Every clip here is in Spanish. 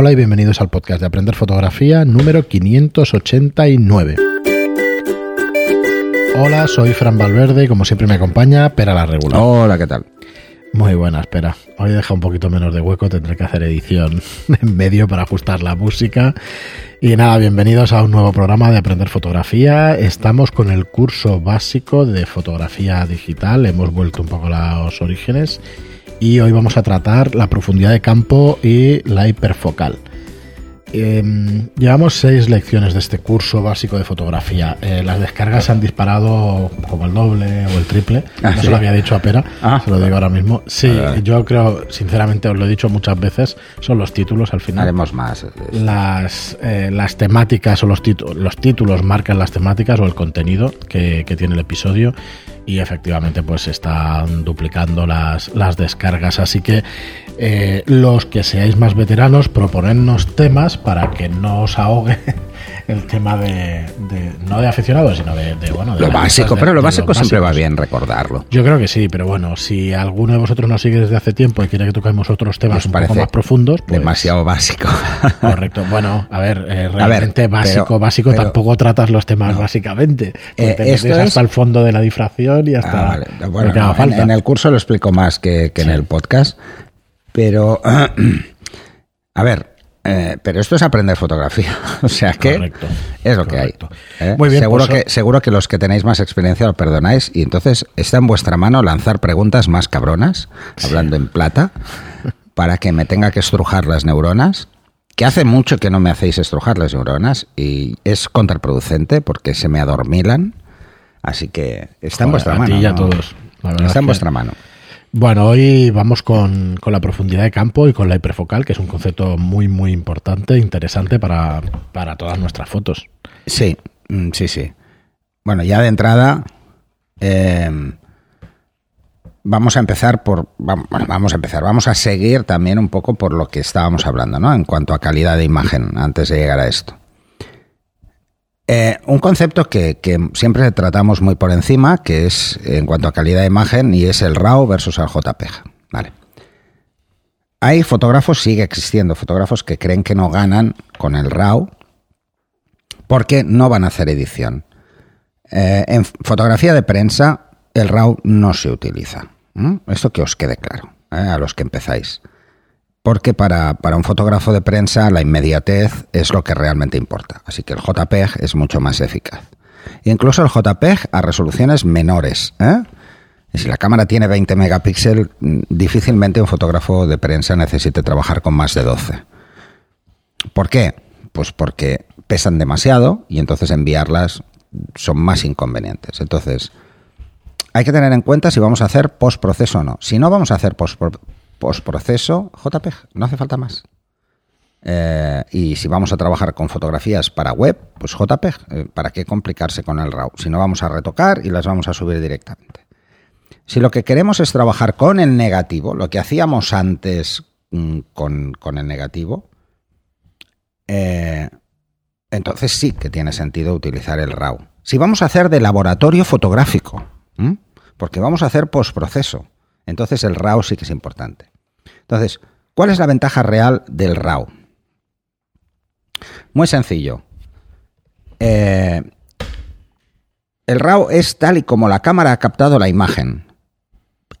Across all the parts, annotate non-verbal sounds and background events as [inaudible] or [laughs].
Hola y bienvenidos al podcast de Aprender Fotografía número 589. Hola, soy Fran Valverde y como siempre me acompaña Pera la Regular. Hola, ¿qué tal? Muy buena, espera. Hoy deja un poquito menos de hueco, tendré que hacer edición [laughs] en medio para ajustar la música. Y nada, bienvenidos a un nuevo programa de Aprender Fotografía. Estamos con el curso básico de fotografía digital, hemos vuelto un poco a los orígenes y hoy vamos a tratar la profundidad de campo y la hiperfocal. Em, llevamos seis lecciones de este curso básico de fotografía. Eh, las descargas se han disparado como el doble o el triple. Ah, no ¿sí? se lo había dicho a Pera, Ah, se lo digo ahora mismo. Sí, vale. yo creo, sinceramente, os lo he dicho muchas veces, son los títulos al final. Haremos más. Las, eh, las temáticas o los, títulos los títulos marcan las temáticas o el contenido que, que tiene el episodio y efectivamente pues están duplicando las, las descargas. Así que eh, los que seáis más veteranos, proponednos temas para que no os ahogue el tema de, de- no de aficionados, sino de, de, bueno, de Lo básico, pero lo básico siempre va bien recordarlo. Yo creo que sí, pero bueno, si alguno de vosotros nos sigue desde hace tiempo y quiere que toquemos otros temas ¿Os un poco más profundos, pues, Demasiado básico. [laughs] Correcto. Bueno, a ver, eh, realmente ver, básico, pero- básico pero- tampoco tratas los temas No. básicamente. Eh, Porque te esto es- hasta el fondo de la difracción y hasta Ah, vale. Bueno, no, en, falta. en el curso lo explico más que, que en el podcast. Pero, [clears throat] a ver, eh, pero esto es aprender fotografía. [laughs] O sea que Correcto, es lo que hay. ¿eh? Muy bien, seguro, pues, que, seguro que los que tenéis más experiencia lo perdonáis y entonces está en vuestra mano lanzar preguntas más cabronas, hablando en plata, para que me tenga que estrujar las neuronas. Que hace mucho que no me hacéis estrujar las neuronas y es contraproducente porque se me adormilan. Así que está en vuestra a mano. ti y a ¿no? todos. Está es en vuestra mano. Bueno, hoy vamos con, con la profundidad de campo y con la hiperfocal, que es un concepto muy, muy importante, interesante para, para todas nuestras fotos. Sí, mm, sí, sí. Bueno, ya de entrada, eh, vamos a empezar por. Bueno, vamos a empezar. Vamos a seguir también un poco por lo que estábamos hablando, ¿no? En cuanto a calidad de imagen, antes de llegar a esto. Eh, un concepto que, siempre tratamos muy por encima, que es en cuanto a calidad de imagen, y es el RAW versus el JPEG. Vale. Hay fotógrafos, sigue existiendo fotógrafos que creen que no ganan con el RAW porque no van a hacer edición. Eh, en fotografía de prensa, el RAW no se utiliza. Esto que os quede claro, ¿eh? a los que empezáis. Porque para, para un fotógrafo de prensa la inmediatez es lo que realmente importa. Así que el JPEG es mucho más eficaz. Incluso el JPEG a resoluciones menores. ¿eh? Si la cámara tiene 20 megapíxeles, difícilmente un fotógrafo de prensa necesite trabajar con más de 12. ¿Por qué? Pues porque pesan demasiado y entonces enviarlas son más inconvenientes. Entonces, hay que tener en cuenta si vamos a hacer postproceso o no. Si no vamos a hacer postpro- postproceso, JPEG, no hace falta más. Eh, y si vamos a trabajar con fotografías para web, pues JPEG, eh, ¿para qué complicarse con el RAW? Si no vamos a retocar y las vamos a subir directamente. Si lo que queremos es trabajar con el negativo, lo que hacíamos antes mm, con, el negativo, eh, entonces sí que tiene sentido utilizar el RAW. Si vamos a hacer de laboratorio fotográfico, porque vamos a hacer postproceso, entonces el RAW sí que es importante. Entonces, ¿cuál es la ventaja real del RAW? Muy sencillo. Eh, el RAW es tal y como la cámara ha captado la imagen,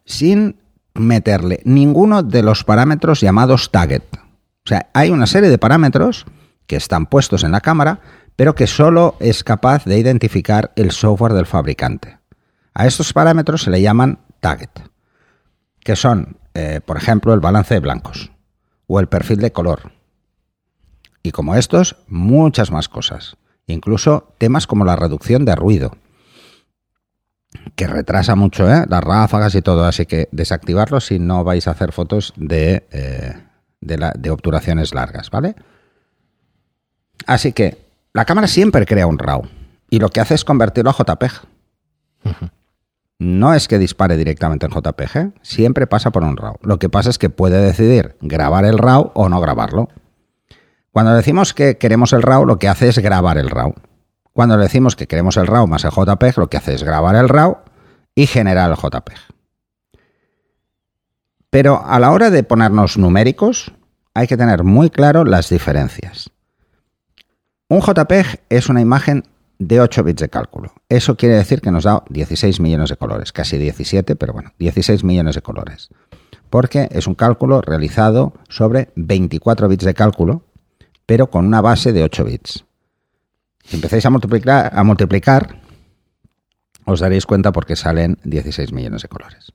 sin meterle ninguno de los parámetros llamados target. O sea, hay una serie de parámetros que están puestos en la cámara, pero que solo es capaz de identificar el software del fabricante. A estos parámetros se le llaman target, que son, eh, por ejemplo, el balance de blancos o el perfil de color. Y como estos, muchas más cosas. Incluso temas como la reducción de ruido, que retrasa mucho ¿eh? las ráfagas y todo, así que desactivarlo si no vais a hacer fotos de, eh, de, obturaciones largas, ¿vale? Así que la cámara siempre crea un RAW y lo que hace es convertirlo a JPEG. No es que dispare directamente en JPG, siempre pasa por un RAW. Lo que pasa es que puede decidir grabar el RAW o no grabarlo. Cuando decimos que queremos el RAW, lo que hace es grabar el RAW. Cuando decimos que queremos el RAW más el JPEG, lo que hace es grabar el RAW y generar el JPEG. Pero a la hora de ponernos numéricos, hay que tener muy claro las diferencias. Un JPEG es una imagen de 8 bits de cálculo. Eso quiere decir que nos da 16 millones de colores, casi 17, pero bueno, 16 millones de colores. Porque es un cálculo realizado sobre 24 bits de cálculo, pero con una base de 8 bits. Si empezáis a multiplicar, a multiplicar os daréis cuenta porque salen 16 millones de colores.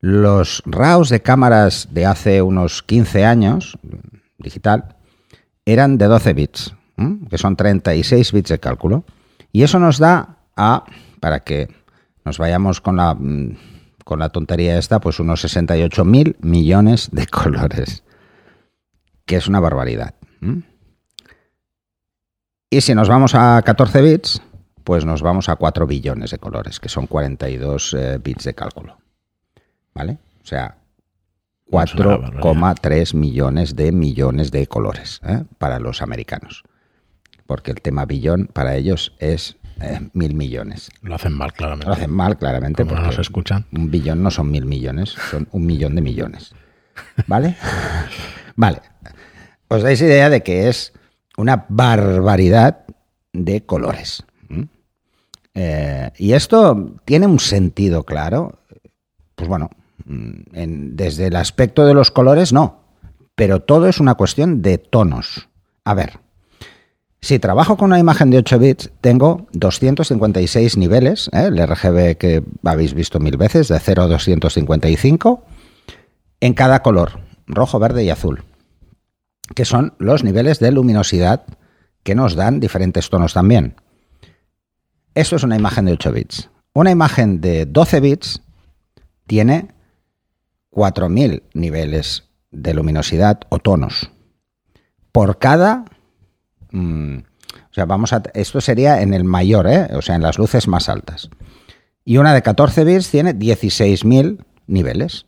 Los RAWs de cámaras de hace unos 15 años, digital, eran de 12 bits, que son 36 bits de cálculo. Y eso nos da a, para que nos vayamos con la, mm, con la tontería esta, pues unos 68 mil millones de [laughs] colores, que es una barbaridad. Y si nos vamos a 14 bits, pues nos vamos a 4 billones de colores, que son 42 eh, bits de cálculo. ¿Vale? O sea, 4,3 millones de millones de colores ¿eh? para los americanos. Porque el tema billón para ellos es eh, mil millones. Lo hacen mal, claramente. Lo hacen mal, claramente. porque no nos escuchan. Un billón no son mil millones, son un millón de millones. ¿Vale? [laughs] vale. Os dais idea de que es una barbaridad de colores. Eh, y esto tiene un sentido claro. Pues bueno, mm, desde el aspecto de los colores, no. Pero todo es una cuestión de tonos. A ver, si trabajo con una imagen de 8 bits, tengo 256 niveles, ¿eh? el RGB que habéis visto mil veces, de 0 a 255, en cada color, rojo, verde y azul, que son los niveles de luminosidad que nos dan diferentes tonos también. Eso es una imagen de 8 bits. Una imagen de 12 bits tiene 4.000 niveles de luminosidad o tonos. Por cada... Mm, o sea, vamos a... Esto sería en el mayor, ¿eh? o sea, en las luces más altas. Y una de 14 bits tiene 16.000 niveles.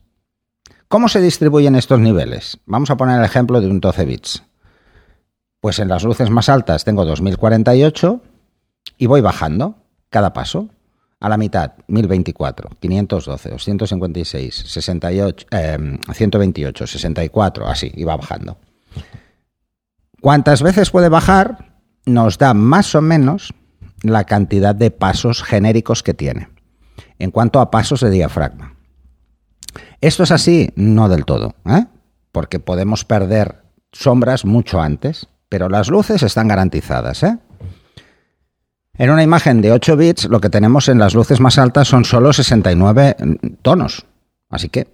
¿Cómo se distribuyen estos niveles? Vamos a poner el ejemplo de un 12 bits. Pues en las luces más altas tengo 2048 y voy bajando cada paso. A la mitad, 1024, 512, 256, 68, 128, 64, así, y va bajando. ¿Cuántas veces puede bajar? Nos da más o menos la cantidad de pasos genéricos que tiene, en cuanto a pasos de diafragma. Esto es así, no del todo, ¿eh? porque podemos perder sombras mucho antes, pero las luces están garantizadas. ¿eh? En una imagen de 8 bits, lo que tenemos en las luces más altas son solo 69 tonos. Así que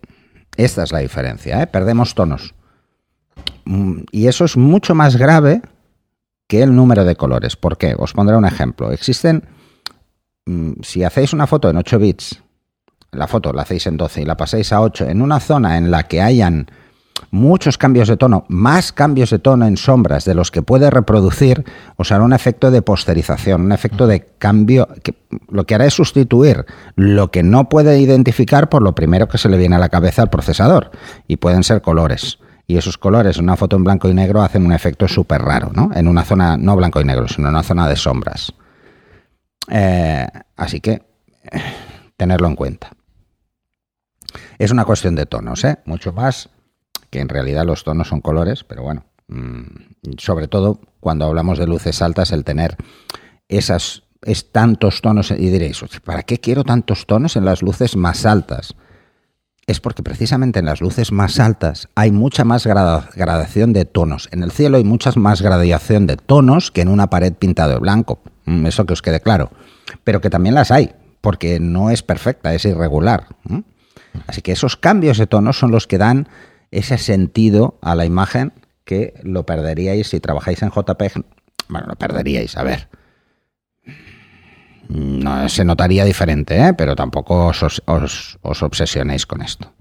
esta es la diferencia, ¿eh? perdemos tonos. Mm, y eso es mucho más grave que el número de colores. ¿Por qué? Os pondré un ejemplo. Existen, mm, si hacéis una foto en 8 bits, la foto la hacéis en 12 y la pasáis a 8, en una zona en la que hayan muchos cambios de tono, más cambios de tono en sombras de los que puede reproducir, os hará un efecto de posterización, un efecto de cambio, lo que hará es sustituir lo que no puede identificar por lo primero que se le viene a la cabeza al procesador, y pueden ser colores. Y esos colores en una foto en blanco y negro hacen un efecto súper raro, ¿no? En una zona, no blanco y negro, sino en una zona de sombras. Eh, así que, tenerlo en cuenta. Es una cuestión de tonos, ¿eh? Mucho más que en realidad los tonos son colores, pero bueno, mm, sobre todo cuando hablamos de luces altas, el tener esas es tantos tonos, y diréis, ¿para qué quiero tantos tonos en las luces más altas? Es porque precisamente en las luces más altas hay mucha más gradación de tonos. En el cielo hay mucha más gradación de tonos que en una pared pintada de blanco. Mm, eso que os quede claro. Pero que también las hay, porque no es perfecta, es irregular. Así que esos cambios de tonos son los que dan ese sentido a la imagen que lo perderíais si trabajáis en JPEG. Bueno, lo perderíais, a ver. No, se notaría diferente, ¿eh? pero tampoco os, obsesionéis con esto.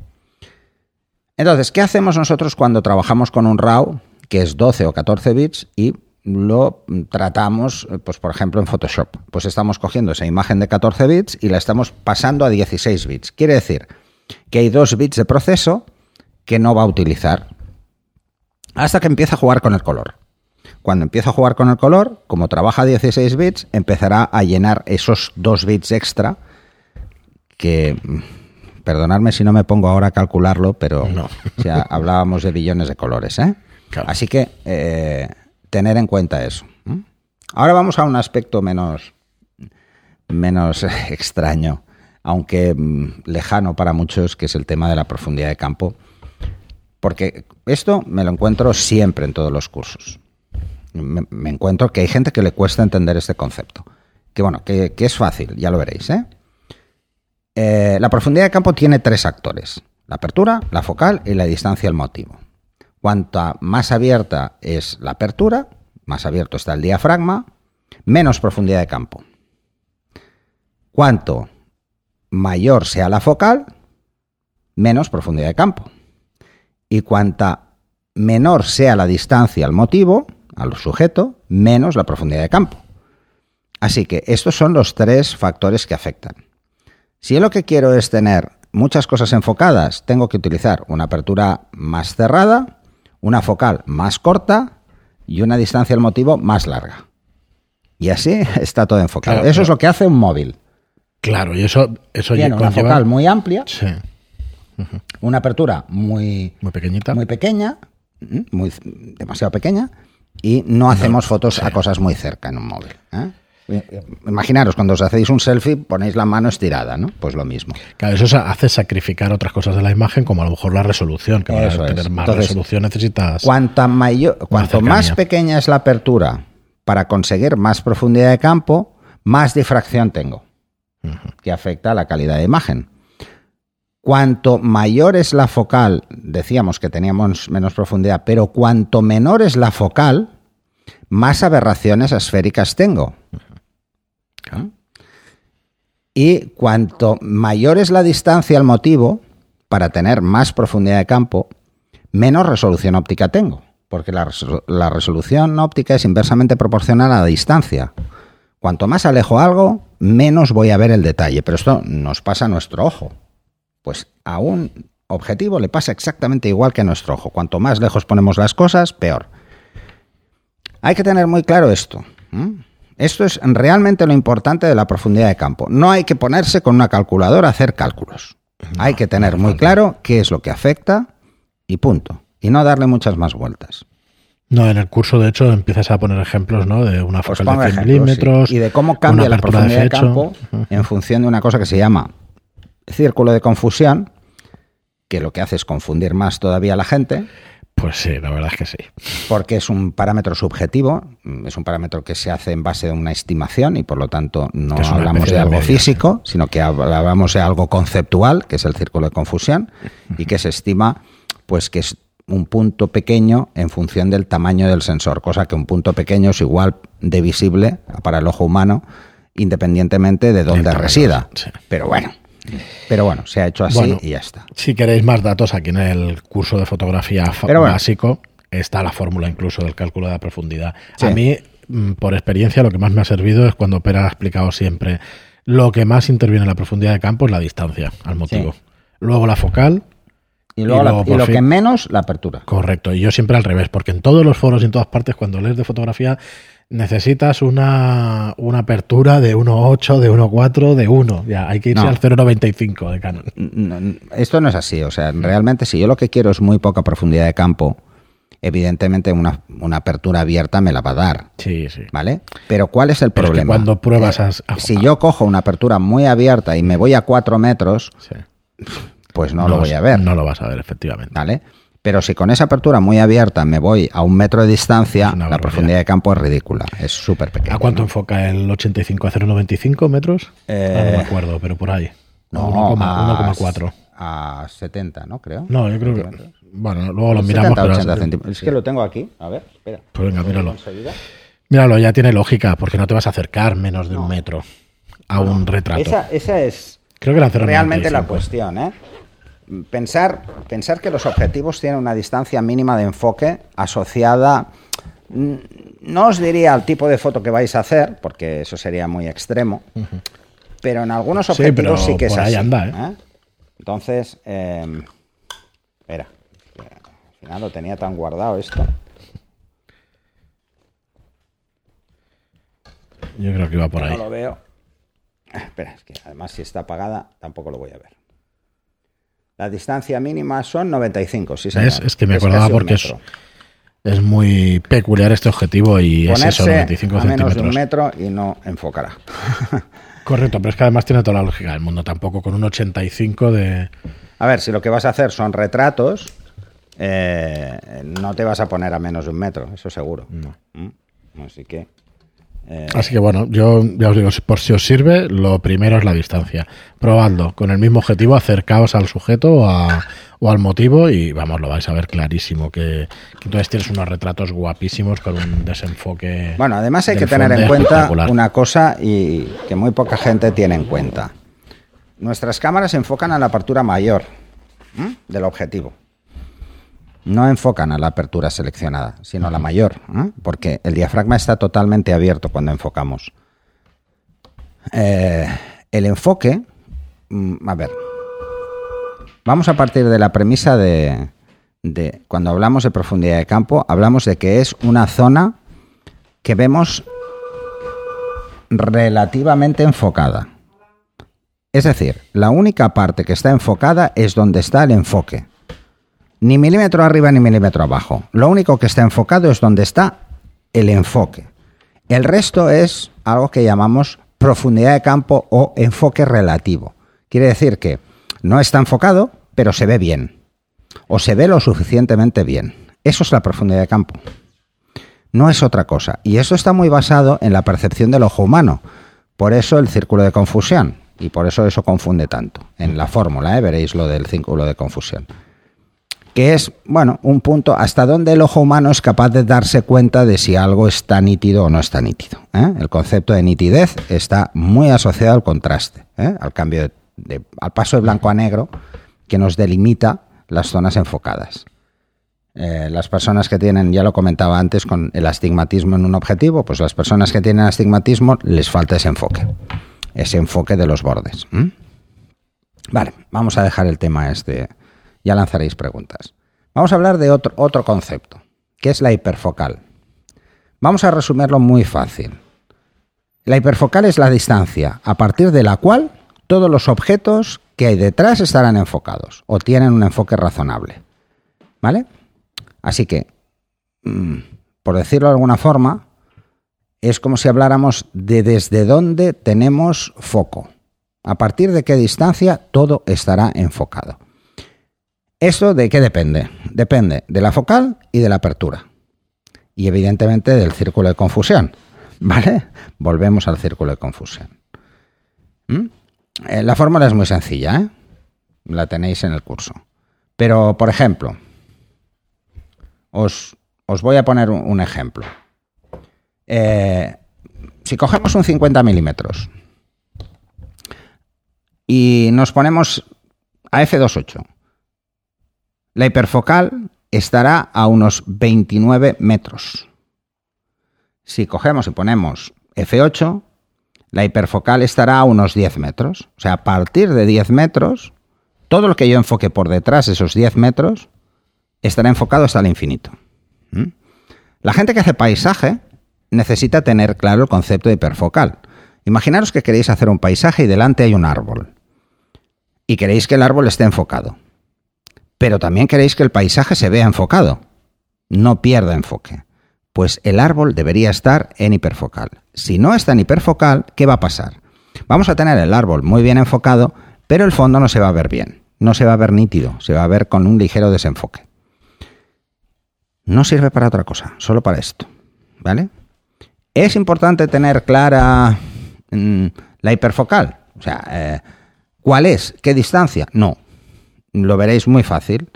Entonces, ¿qué hacemos nosotros cuando trabajamos con un RAW que es 12 o 14 bits y lo tratamos, pues por ejemplo, en Photoshop? Pues estamos cogiendo esa imagen de 14 bits y la estamos pasando a 16 bits. Quiere decir que hay 2 bits de proceso que no va a utilizar hasta que empieza a jugar con el color. Cuando empieza a jugar con el color, como trabaja 16 bits, empezará a llenar esos 2 bits extra que perdonadme si no me pongo ahora a calcularlo, pero No. [laughs] hablábamos de billones de colores, ¿eh? Claro. Así que eh, tener en cuenta eso. Ahora vamos a un aspecto menos, menos [laughs] extraño, aunque mm, lejano para muchos, que es el tema de la profundidad de campo. Porque esto me lo encuentro siempre en todos los cursos. Me, encuentro que hay gente que le cuesta entender este concepto. Que bueno, que, que es fácil, ya lo veréis. ¿eh? Eh, la profundidad de campo tiene tres actores. La apertura, la focal y la distancia al motivo. Cuanta más abierta es la apertura, más abierto está el diafragma, menos profundidad de campo. Cuanto mayor sea la focal, menos profundidad de campo. Y cuanta menor sea la distancia al motivo, al sujeto, menos la profundidad de campo. Así que estos son los tres factores que afectan. Si yo lo que quiero es tener muchas cosas enfocadas, tengo que utilizar una apertura más cerrada, una focal más corta y una distancia al motivo más larga. Y así [laughs] está todo enfocado. Claro, Eso es lo que hace un móvil. Claro, y eso, eso Tiene una conlleva- focal muy amplia, Sí, una apertura muy, muy pequeñita. muy pequeña, mm, muy, demasiado pequeña, y no hacemos fotos a cosas muy cerca en un móvil. ¿eh? Imaginaros, cuando os hacéis un selfie, ponéis la mano estirada, ¿no? Pues lo mismo. Claro, eso hace sacrificar otras cosas de la imagen, como a lo mejor la resolución, que Eso para es. tener más Entonces, resolución necesitas... Cuanta mayor, cuanto más pequeña es la apertura para conseguir más profundidad de campo, más difracción tengo, que afecta a la calidad de imagen. Cuanto mayor es la focal, decíamos que teníamos menos profundidad, pero cuanto menor es la focal, más aberraciones esféricas tengo. Y cuanto mayor es la distancia al motivo, para tener más profundidad de campo, menos resolución óptica tengo, porque la, la resolución óptica es inversamente proporcional a la distancia. Cuanto más alejo algo, menos voy a ver el detalle, pero esto nos pasa a nuestro ojo. Pues a un objetivo le pasa exactamente igual que a nuestro ojo. Cuanto más lejos ponemos las cosas, peor. Hay que tener muy claro esto. Esto es realmente lo importante de la profundidad de campo. No hay que ponerse con una calculadora a hacer cálculos. hay que tener muy claro qué es lo que afecta y punto. Y no darle muchas más vueltas. No, en el curso, de hecho, empiezas a poner ejemplos, ¿no? De una Os focal de 100 ejemplos, milímetros. sí. Y de cómo cambia la profundidad de campo en función de una cosa que se llama círculo de confusión, que lo que hace es confundir más todavía a la gente, Pues sí, la verdad es que sí. porque es un parámetro subjetivo, mm, es un parámetro que se hace en base de una estimación y por lo tanto no hablamos de algo media, físico, sino que hablamos de algo conceptual, que es el círculo de confusión, y que se estima pues que es un punto pequeño en función del tamaño del sensor, cosa que un punto pequeño es igual de visible para el ojo humano, independientemente de dónde resida. sí. Pero bueno, pero bueno, se ha hecho así Bueno. y ya está. Si queréis más datos, aquí en el curso de fotografía bueno. básico está la fórmula incluso del cálculo de la profundidad. Sí. A mí, mm, por experiencia, lo que más me ha servido es cuando Pera ha explicado siempre lo que más interviene en la profundidad de campo es la distancia al motivo. Sí. Luego la focal, Y, luego Y la- luego, y por lo que menos, la apertura. correcto. Y yo siempre al revés, porque en todos los foros y en todas partes, cuando lees de fotografía, necesitas una, una apertura de 1.8, de 1.4, de 1. Ya, hay que irse No. al 0.95 de Canon. No, no, Esto no es así, o sea, realmente si yo lo que quiero es muy poca profundidad de campo, evidentemente una, una apertura abierta me la va a dar, Sí, sí. ¿vale? Pero ¿cuál es el Pero es que problema? cuando pruebas Eh, a- a- si yo cojo una apertura muy abierta y me voy a 4 metros, sí. Pues no, lo voy a ver, No lo vas a ver, efectivamente. ¿vale? Pero si con esa apertura muy abierta me voy a un metro de distancia, la profundidad de campo es ridícula, es súper pequeña. ¿A cuánto ¿no? enfoca el 85? ¿A 0,95 metros? Eh, no me acuerdo, pero por ahí. No, 1,4. a, a 70, ¿no? Creo. No, yo creo que. Bueno, luego lo 70, miramos. pero- 80 centímetros. Es que lo tengo aquí. A ver, espera. Pues venga, míralo. Míralo, ya tiene lógica, porque no te vas a acercar menos de un metro a un retrato. Esa, esa es Creo que 0,95. realmente la cuestión, ¿eh? Pensar, pensar que los objetivos tienen una distancia mínima de enfoque asociada, mm, no os diría al tipo de foto que vais a hacer, porque eso sería muy extremo, pero en algunos objetivos sí, que es así. anda, ¿eh? ¿eh? Entonces, eh, espera, al final lo tenía tan guardado esto. Yo creo que iba por No ahí. lo veo. Espera, es que además si está apagada tampoco lo voy a ver. La distancia mínima son 95, sí señor. ¿Ves? Es que me acordaba porque es, es muy peculiar este objetivo y es eso, Ponerse 95 a menos de un metro y no enfocará. [laughs] Correcto, pero es que además tiene toda la lógica del mundo. Tampoco con un 85 de. A ver, si lo que vas a hacer son retratos, eh, no te vas a poner a menos de un metro, eso seguro. ¿Mm? Así que... eh, Así que bueno, yo ya os digo, por si os sirve, lo primero es la distancia. Probadlo con el mismo objetivo, acercaos al sujeto o, a- o al motivo y vamos, lo vais a ver clarísimo. Que, que entonces tienes unos retratos guapísimos con un desenfoque. Bueno, además hay que tener en cuenta una cosa y que muy poca gente tiene en cuenta. Nuestras cámaras se enfocan a la apertura mayor del objetivo. No enfocan a la apertura seleccionada, sino a la mayor, ¿eh? porque el diafragma está totalmente abierto cuando enfocamos. Eh, el enfoque, mm, a ver, vamos a partir de la premisa de, de, cuando hablamos de profundidad de campo, hablamos de que es una zona que vemos relativamente enfocada. Es decir, la única parte que está enfocada es donde está el enfoque. Ni milímetro arriba ni milímetro abajo. Lo único que está enfocado es donde está el enfoque. El resto es algo que llamamos profundidad de campo o enfoque relativo. Quiere decir que no está enfocado, pero se ve bien. O se ve lo suficientemente bien. Eso es la profundidad de campo. No es otra cosa. Y eso está muy basado en la percepción del ojo humano. Por eso el círculo de confusión. Y por eso eso confunde tanto. En la fórmula, ¿eh? veréis lo del círculo de confusión. Que es, bueno, un punto hasta donde el ojo humano es capaz de darse cuenta de si algo está nítido o no está nítido. ¿eh? El concepto de nitidez está muy asociado al contraste, ¿eh? al cambio de, al paso de blanco a negro que nos delimita las zonas enfocadas. Eh, las personas que tienen, ya lo comentaba antes, con el astigmatismo en un objetivo, pues las personas que tienen astigmatismo les falta ese enfoque, ese enfoque de los bordes. Vale, vamos a dejar el tema este, ya lanzaréis preguntas. Vamos a hablar de otro, otro concepto, que es la hiperfocal. Vamos a resumirlo muy fácil. La hiperfocal es la distancia a partir de la cual todos los objetos que hay detrás estarán enfocados o tienen un enfoque razonable. ¿Vale? Así que, mm, por decirlo de alguna forma, es como si habláramos de desde dónde tenemos foco. A partir de qué distancia todo estará enfocado. ¿Esto de qué depende? Depende de la focal y de la apertura. Y evidentemente del círculo de confusión. [laughs] ¿Vale? Volvemos al círculo de confusión. ¿Mm? Eh, La fórmula es muy sencilla, ¿eh? La tenéis en el curso. Pero, por ejemplo, os, os voy a poner un, un ejemplo. Eh, si cogemos un 50 milímetros y nos ponemos a f2.8, la hiperfocal estará a unos 29 metros. Si cogemos y ponemos f8, la hiperfocal estará a unos 10 metros. O sea, a partir de 10 metros, todo lo que yo enfoque por detrás de esos 10 metros estará enfocado hasta el infinito. ¿Mm? La gente que hace paisaje necesita tener claro el concepto de hiperfocal. Imaginaros que queréis hacer un paisaje y delante hay un árbol. Y queréis que el árbol esté enfocado. Pero también queréis que el paisaje se vea enfocado. No pierda enfoque. Pues el árbol debería estar en hiperfocal. Si no está en hiperfocal, ¿qué va a pasar? Vamos a tener el árbol muy bien enfocado, pero el fondo no se va a ver bien. No se va a ver nítido, se va a ver con un ligero desenfoque. No sirve para otra cosa, solo para esto. ¿Vale? Es importante tener clara mm, la hiperfocal. O sea, eh, ¿cuál es? ¿Qué distancia? No. Lo veréis muy fácil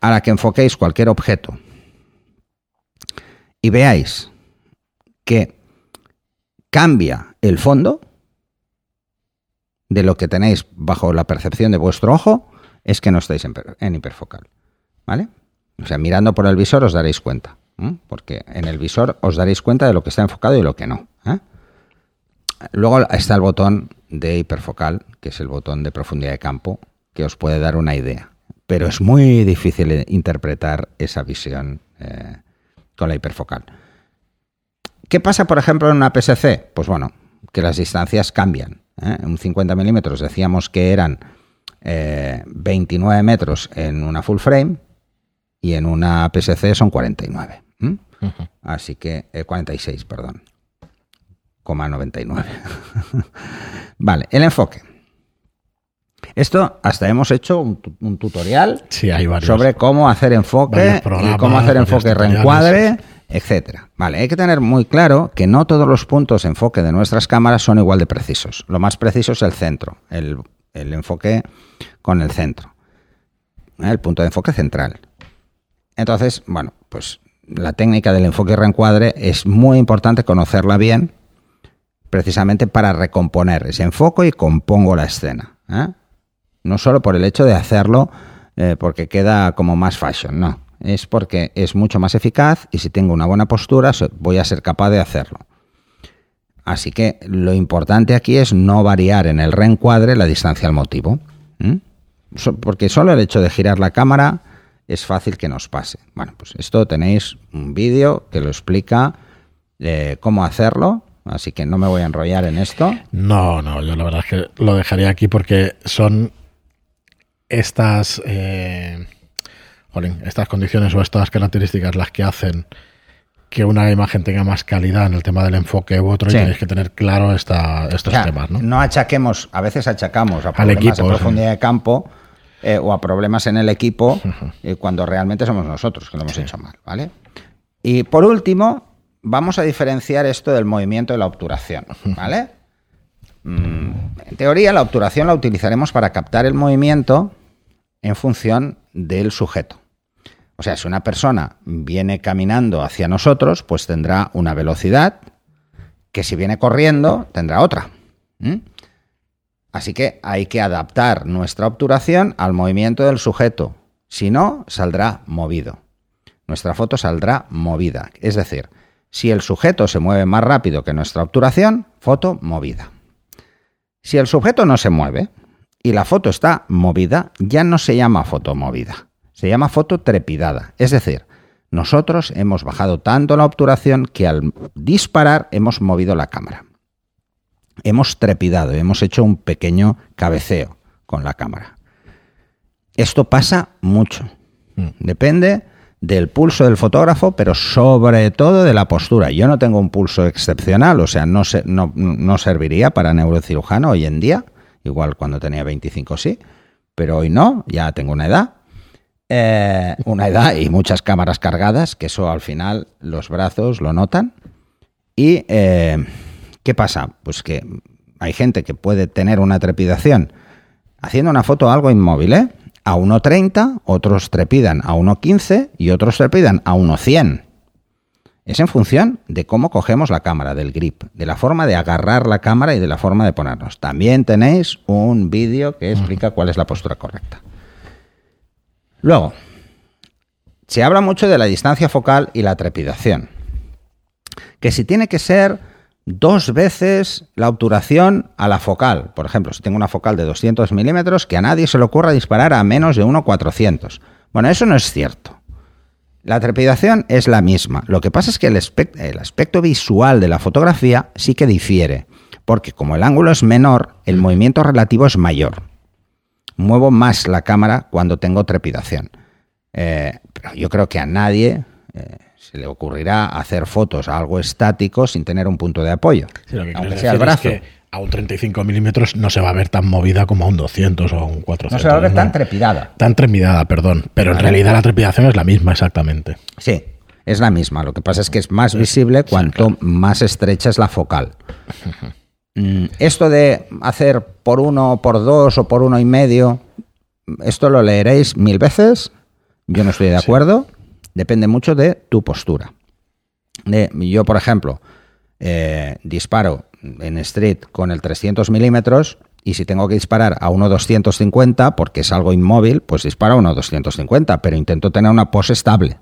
a la que enfoquéis cualquier objeto y veáis que cambia el fondo de lo que tenéis bajo la percepción de vuestro ojo, es que no estáis en, per- en hiperfocal. ¿Vale? O sea, mirando por el visor os daréis cuenta. Porque en el visor os daréis cuenta de lo que está enfocado y lo que no. ¿eh? Luego está el botón de hiperfocal, que es el botón de profundidad de campo, que os puede dar una idea. Pero es muy difícil interpretar esa visión eh, con la hiperfocal. ¿Qué pasa, por ejemplo, en una PSC? Pues bueno, que las distancias cambian. ¿eh? Un 50 milímetros decíamos que eran eh, 29 metros en una full frame y en una PSC son 49. ¿m? Así que, eh, 46, perdón. Coma 99. [laughs] vale, el enfoque. Esto hasta hemos hecho un, tu- un tutorial Sí, hay varios. sobre cómo hacer enfoque y cómo hacer enfoque reencuadre, etcétera. Vale, hay que tener muy claro que no todos los puntos de enfoque de nuestras cámaras son igual de precisos. Lo más preciso es el centro, el, el enfoque con el centro, ¿eh? el punto de enfoque central. Entonces, bueno, pues la técnica del enfoque y reencuadre es muy importante conocerla bien, precisamente para recomponer ese enfoque y compongo la escena. ¿eh? No solo por el hecho de hacerlo eh, porque queda como más fashion, no. Es porque es mucho más eficaz y si tengo una buena postura voy a ser capaz de hacerlo. Así que lo importante aquí es no variar en el reencuadre la distancia al motivo. Porque solo el hecho de girar la cámara es fácil que nos pase. Bueno, pues esto tenéis un vídeo que lo explica eh, cómo hacerlo, así que no me voy a enrollar en esto. No, no, yo la verdad es que lo dejaría aquí porque son estas, eh, jolín, estas condiciones o estas características las que hacen que una imagen tenga más calidad en el tema del enfoque u otro Sí. y tenéis que tener claro esta, estos O sea, temas, ¿no? no achaquemos, a veces achacamos a problemas equipo, de sí. profundidad de campo eh, o a problemas en el equipo [laughs] eh, cuando realmente somos nosotros que lo hemos hecho mal, ¿vale? Y por último, vamos a diferenciar esto del movimiento de la obturación, ¿vale? Mm, en teoría, la obturación la utilizaremos para captar el movimiento en función del sujeto. O sea, si una persona viene caminando hacia nosotros, pues tendrá una velocidad que si viene corriendo tendrá otra. Así que hay que adaptar nuestra obturación al movimiento del sujeto. Si no, saldrá movido. Nuestra foto saldrá movida. Es decir, si el sujeto se mueve más rápido que nuestra obturación, foto movida. Si el sujeto no se mueve y la foto está movida, ya no se llama foto movida, se llama foto trepidada. Es decir, nosotros hemos bajado tanto la obturación que al disparar hemos movido la cámara. Hemos trepidado, hemos hecho un pequeño cabeceo con la cámara. Esto pasa mucho. Depende del pulso del fotógrafo, pero sobre todo de la postura. Yo no tengo un pulso excepcional, o sea, no, se- no, no serviría para neurocirujano hoy en día, igual cuando tenía 25 sí, pero hoy no, ya tengo una edad. Eh, una edad y muchas cámaras cargadas, que eso al final los brazos lo notan. Y eh, ¿qué pasa? Pues que hay gente que puede tener una trepidación haciendo una foto algo inmóvil, ¿eh? A 1.30, otros trepidan a 1.15 y otros trepidan a 1.100. Es en función de cómo cogemos la cámara, del grip, de la forma de agarrar la cámara y de la forma de ponernos. También tenéis un vídeo que explica cuál es la postura correcta. Luego, se habla mucho de la distancia focal y la trepidación. Que si tiene que ser dos veces la obturación a la focal. Por ejemplo, si tengo una focal de 200 milímetros, que a nadie se le ocurra disparar a menos de 1,400. Bueno, eso no es cierto. La trepidación es la misma. Lo que pasa es que el, aspect- el aspecto visual de la fotografía sí que difiere, porque como el ángulo es menor, el movimiento relativo es mayor. Muevo más la cámara cuando tengo trepidación. Eh, pero yo creo que a nadie eh, se le ocurrirá hacer fotos a algo estático sin tener un punto de apoyo, Sí, lo que aunque sea el decir es brazo. que a un 35 milímetros no se va a ver tan movida como a un 200 o a un 400. No se va a ver tan trepidada. Tan trepidada, perdón. Pero en realidad la trepidación es la misma exactamente. Sí, es la misma. Lo que pasa es que es más visible cuanto más estrecha es la focal. Mm, Esto de hacer por uno, por dos o por uno y medio, esto lo leeréis mil veces. Yo no estoy de acuerdo. Depende mucho de tu postura. De- yo, por ejemplo, eh, disparo en street con el 300 milímetros y si tengo que disparar a 1.250 porque es algo inmóvil, pues disparo a 1.250, pero intento tener una pose estable.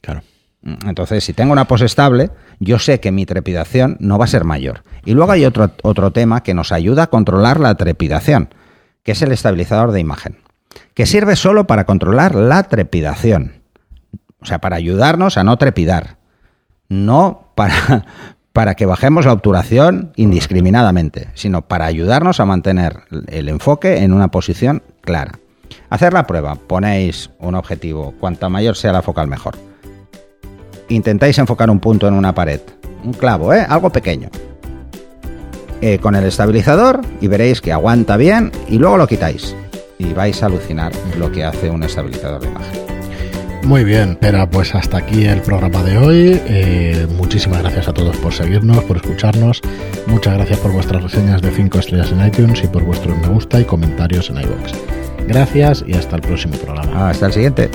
Claro. Entonces, si tengo una pose estable, yo sé que mi trepidación no va a ser mayor. Y luego hay otro, otro tema que nos ayuda a controlar la trepidación, que es el estabilizador de imagen, que sirve solo para controlar la trepidación. O sea, para ayudarnos a no trepidar, no para, [laughs] para que bajemos la obturación indiscriminadamente, sino para ayudarnos a mantener el enfoque en una posición clara. Hacer la prueba, ponéis un objetivo, cuanta mayor sea la focal mejor. Intentáis enfocar un punto en una pared, un clavo, ¿eh? algo pequeño. Eh, con el estabilizador y veréis que aguanta bien y luego lo quitáis. Y vais a alucinar lo que hace un estabilizador de imagen. Muy bien, era pues hasta aquí el programa de hoy. Eh, muchísimas gracias a todos por seguirnos, por escucharnos. Muchas gracias por vuestras reseñas de 5 estrellas en iTunes y por vuestros me gusta y comentarios en iVoox. Gracias y hasta el próximo programa. Hasta el siguiente.